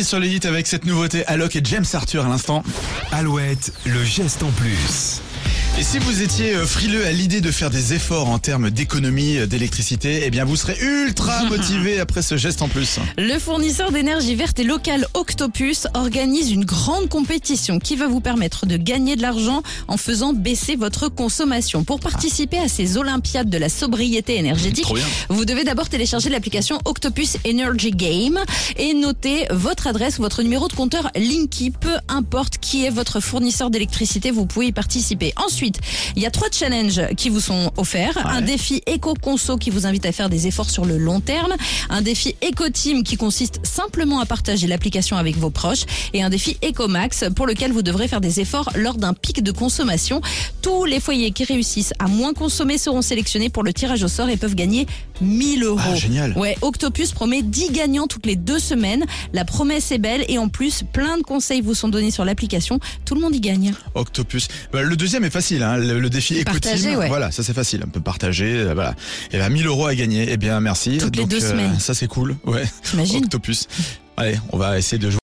Sur hits avec cette nouveauté Alok et James Arthur à l'instant. Alouette, le geste en plus. Et si vous étiez euh, frileux à l'idée de faire des efforts en termes d'économie euh, d'électricité, eh bien vous serez ultra motivé après ce geste en plus. Le fournisseur d'énergie verte et local Octopus organise une grande compétition qui va vous permettre de gagner de l'argent en faisant baisser votre consommation. Pour participer à ces Olympiades de la sobriété énergétique, vous devez d'abord télécharger l'application Octopus Energy Game et noter votre adresse ou votre numéro de compteur Linky. Peu importe qui est votre fournisseur d'électricité, vous pouvez y participer. Ensuite, il y a trois challenges qui vous sont offerts. Un défi éco-conso qui vous invite à faire des efforts sur le long terme. Un défi éco-team qui consiste simplement à partager l'application avec vos proches. Et un défi éco-max pour lequel vous devrez faire des efforts lors d'un pic de consommation. Tous les foyers qui réussissent à moins consommer seront sélectionnés pour le tirage au sort et peuvent gagner 1000 euros. Ah, génial. Ouais, Octopus promet 10 gagnants toutes les deux semaines. La promesse est belle et en plus, plein de conseils vous sont donnés sur l'application. Tout le monde y gagne. Octopus. Bah, le deuxième est facile, hein, le, le défi éco Partager, ouais. Voilà, ça c'est facile. On peut partager, euh, voilà. Et ben 1000 euros à gagner. Eh bien merci. Toutes les deux semaines. Ça c'est cool. Ouais. T'imagines Octopus. Allez, on va essayer de jouer.